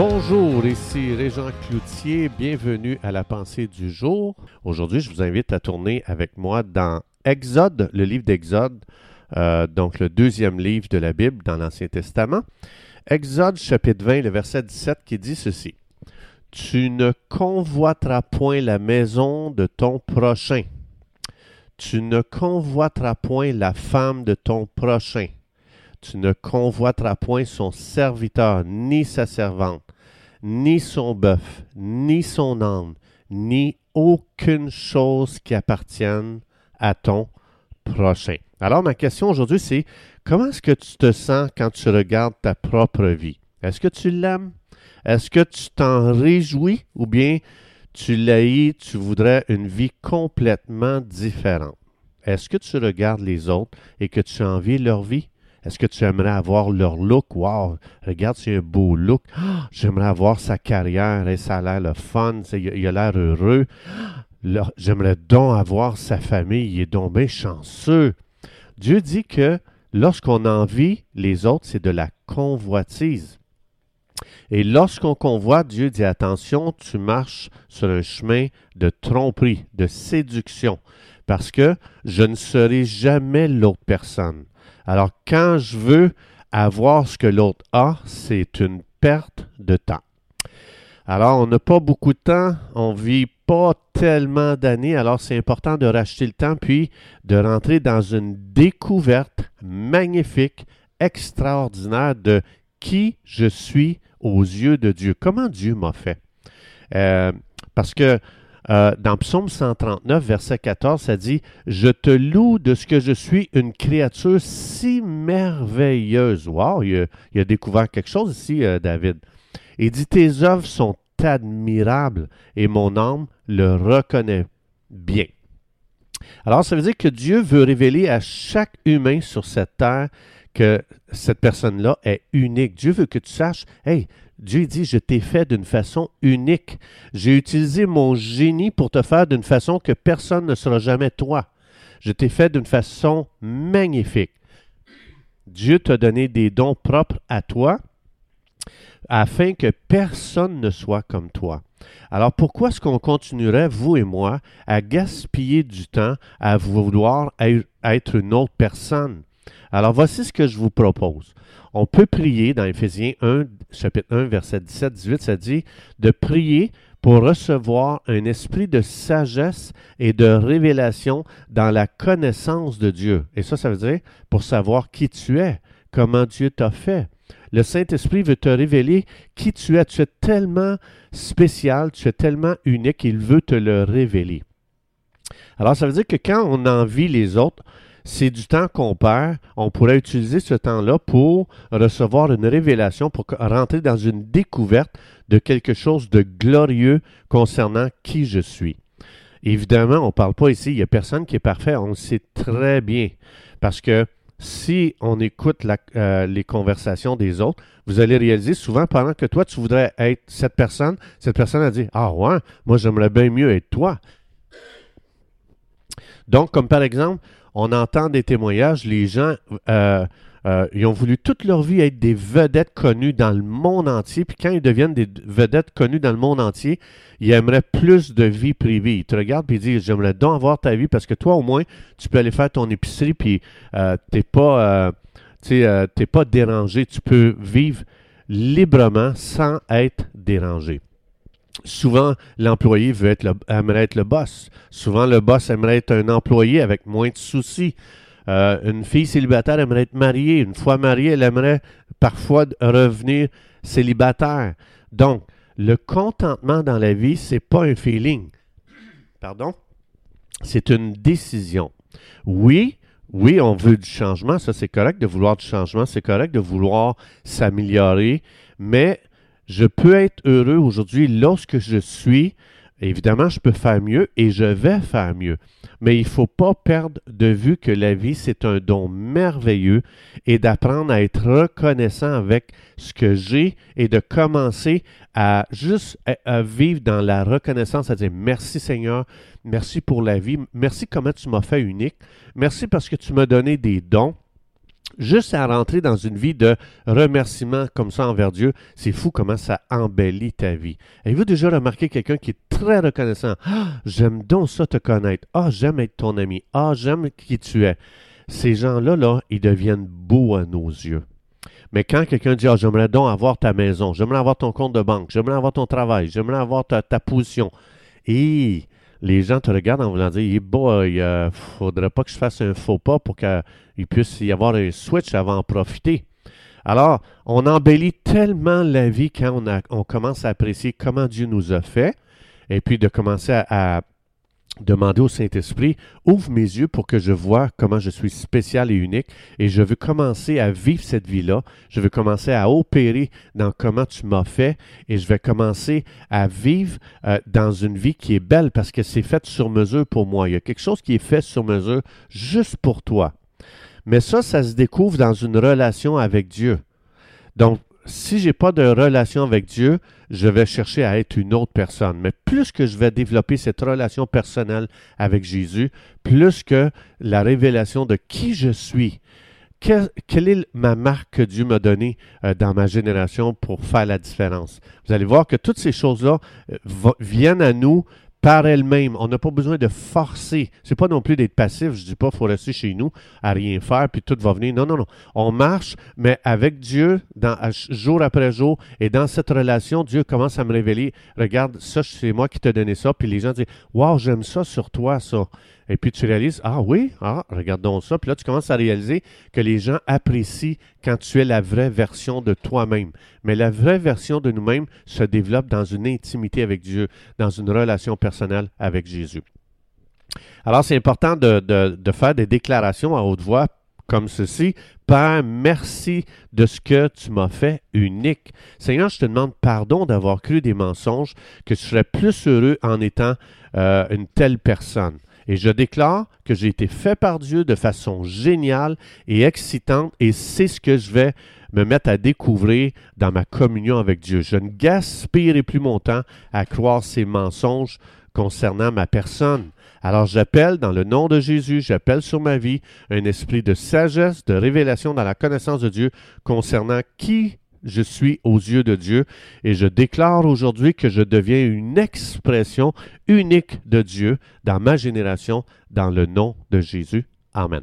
Bonjour, ici Régent Cloutier, bienvenue à la pensée du jour. Aujourd'hui, je vous invite à tourner avec moi dans Exode, le livre d'Exode, euh, donc le deuxième livre de la Bible dans l'Ancien Testament. Exode chapitre 20, le verset 17 qui dit ceci. Tu ne convoiteras point la maison de ton prochain. Tu ne convoiteras point la femme de ton prochain. Tu ne convoiteras point son serviteur, ni sa servante, ni son bœuf, ni son âne, ni aucune chose qui appartienne à ton prochain. Alors ma question aujourd'hui, c'est comment est-ce que tu te sens quand tu regardes ta propre vie? Est-ce que tu l'aimes? Est-ce que tu t'en réjouis ou bien tu l'haïs, tu voudrais une vie complètement différente? Est-ce que tu regardes les autres et que tu envies leur vie? Est-ce que tu aimerais avoir leur look? Wow, regarde, c'est un beau look. Ah, j'aimerais avoir sa carrière et ça a l'air le fun, il a l'air heureux. J'aimerais donc avoir sa famille, il est donc bien chanceux. Dieu dit que lorsqu'on envie les autres, c'est de la convoitise. Et lorsqu'on convoite, Dieu dit attention, tu marches sur un chemin de tromperie, de séduction, parce que je ne serai jamais l'autre personne. Alors quand je veux avoir ce que l'autre a, c'est une perte de temps. Alors on n'a pas beaucoup de temps, on vit pas tellement d'années, alors c'est important de racheter le temps puis de rentrer dans une découverte magnifique, extraordinaire de qui je suis aux yeux de Dieu. Comment Dieu m'a fait? Euh, parce que euh, dans Psaume 139, verset 14, ça dit Je te loue de ce que je suis une créature si merveilleuse. Wow, il a, découvert quelque chose ici, euh, David. Il dit Tes œuvres sont admirables et mon âme le reconnaît bien. Alors, ça veut dire que Dieu veut révéler à chaque humain sur cette terre que cette personne-là est unique. Dieu veut que tu saches, hey, Dieu dit, je t'ai fait d'une façon unique. J'ai utilisé mon génie pour te faire d'une façon que personne ne sera jamais toi. Je t'ai fait d'une façon magnifique. Dieu t'a donné des dons propres à toi afin que personne ne soit comme toi. Alors pourquoi est-ce qu'on continuerait, vous et moi, à gaspiller du temps à vouloir être une autre personne? Alors voici ce que je vous propose. On peut prier dans Éphésiens 1, chapitre 1, verset 17-18, ça dit de prier pour recevoir un esprit de sagesse et de révélation dans la connaissance de Dieu. Et ça, ça veut dire pour savoir qui tu es, comment Dieu t'a fait. Le Saint-Esprit veut te révéler qui tu es. Tu es tellement spécial, tu es tellement unique, il veut te le révéler. Alors, ça veut dire que quand on envie les autres, c'est du temps qu'on perd. On pourrait utiliser ce temps-là pour recevoir une révélation, pour rentrer dans une découverte de quelque chose de glorieux concernant qui je suis. Évidemment, on ne parle pas ici, il n'y a personne qui est parfait, on le sait très bien. Parce que si on écoute euh, les conversations des autres, vous allez réaliser souvent pendant que toi, tu voudrais être cette personne, cette personne a dit Ah ouais, moi j'aimerais bien mieux être toi. Donc, comme par exemple, on entend des témoignages, les gens, euh, euh, ils ont voulu toute leur vie être des vedettes connues dans le monde entier, puis quand ils deviennent des vedettes connues dans le monde entier, ils aimeraient plus de vie privée. Ils te regardent et ils disent J'aimerais donc avoir ta vie parce que toi, au moins, tu peux aller faire ton épicerie, puis euh, tu n'es pas, pas dérangé. Tu peux vivre librement sans être dérangé. Souvent, l'employé veut être aimerait être le boss. Souvent, le boss aimerait être un employé avec moins de soucis. Euh, une fille célibataire aimerait être mariée. Une fois mariée, elle aimerait parfois revenir célibataire. Donc, le contentement dans la vie, c'est pas un feeling. Pardon? C'est une décision. Oui, oui, on veut du changement, ça c'est correct de vouloir du changement, c'est correct de vouloir s'améliorer, mais je peux être heureux aujourd'hui lorsque je suis. Évidemment, je peux faire mieux et je vais faire mieux. Mais il ne faut pas perdre de vue que la vie, c'est un don merveilleux et d'apprendre à être reconnaissant avec ce que j'ai et de commencer à juste vivre dans la reconnaissance, à dire merci Seigneur, merci pour la vie, merci comment tu m'as fait unique, merci parce que tu m'as donné des dons juste à rentrer dans une vie de remerciement comme ça envers Dieu, c'est fou comment ça embellit ta vie. Avez-vous déjà remarqué quelqu'un qui est très reconnaissant? Ah, j'aime donc ça te connaître. Ah, j'aime être ton ami. Ah, j'aime qui tu es. Ces gens-là, là, ils deviennent beaux à nos yeux. Mais quand quelqu'un dit, ah, j'aimerais donc avoir ta maison, j'aimerais avoir ton compte de banque, j'aimerais avoir ton travail, j'aimerais avoir ta, ta position, et les gens te regardent en voulant dire, il boy, il faudrait pas que je fasse un faux pas pour qu'il puisse y avoir un switch avant d'en profiter. Alors, on embellit tellement la vie quand on commence à apprécier comment Dieu nous a fait, et puis de commencer à demander au Saint-Esprit, ouvre mes yeux pour que je vois comment je suis spécial et unique et je veux commencer à vivre cette vie-là. Je veux commencer à opérer dans comment tu m'as fait et je vais commencer à vivre euh, dans une vie qui est belle parce que c'est fait sur mesure pour moi. Il y a quelque chose qui est fait sur mesure juste pour toi. Mais ça, ça se découvre dans une relation avec Dieu. Donc, si j'ai pas de relation avec Dieu, je vais chercher à être une autre personne. Mais plus que je vais développer cette relation personnelle avec Jésus, plus que la révélation de qui je suis, quelle est ma marque que Dieu m'a donnée euh, dans ma génération pour faire la différence. Vous allez voir que toutes ces choses-là euh, viennent à nous par elle-même. On n'a pas besoin de forcer. C'est pas non plus d'être passif. Je dis pas faut rester chez nous à rien faire puis tout va venir. Non, non, non. On marche, mais avec Dieu, jour après jour, et dans cette relation, Dieu commence à me révéler. Regarde, ça, c'est moi qui t'ai donné ça. Puis les gens disent, waouh, j'aime ça sur toi, ça. Et puis tu réalises, ah oui, ah, regardons ça. Puis là, tu commences à réaliser que les gens apprécient quand tu es la vraie version de toi-même. Mais la vraie version de nous-mêmes se développe dans une intimité avec Dieu, dans une relation personnelle avec Jésus. Alors, c'est important de, de, faire des déclarations à haute voix comme ceci. Père, merci de ce que tu m'as fait unique. Seigneur, je te demande pardon d'avoir cru des mensonges, que je serais plus heureux en étant euh, une telle personne. Et je déclare que j'ai été fait par Dieu de façon géniale et excitante et c'est ce que je vais me mettre à découvrir dans ma communion avec Dieu. Je ne gaspillerai plus mon temps à croire ces mensonges concernant ma personne. Alors j'appelle dans le nom de Jésus, j'appelle sur ma vie un esprit de sagesse, de révélation dans la connaissance de Dieu concernant qui je suis aux yeux de Dieu et je déclare aujourd'hui que je deviens une expression unique de Dieu dans ma génération, dans le nom de Jésus. Amen.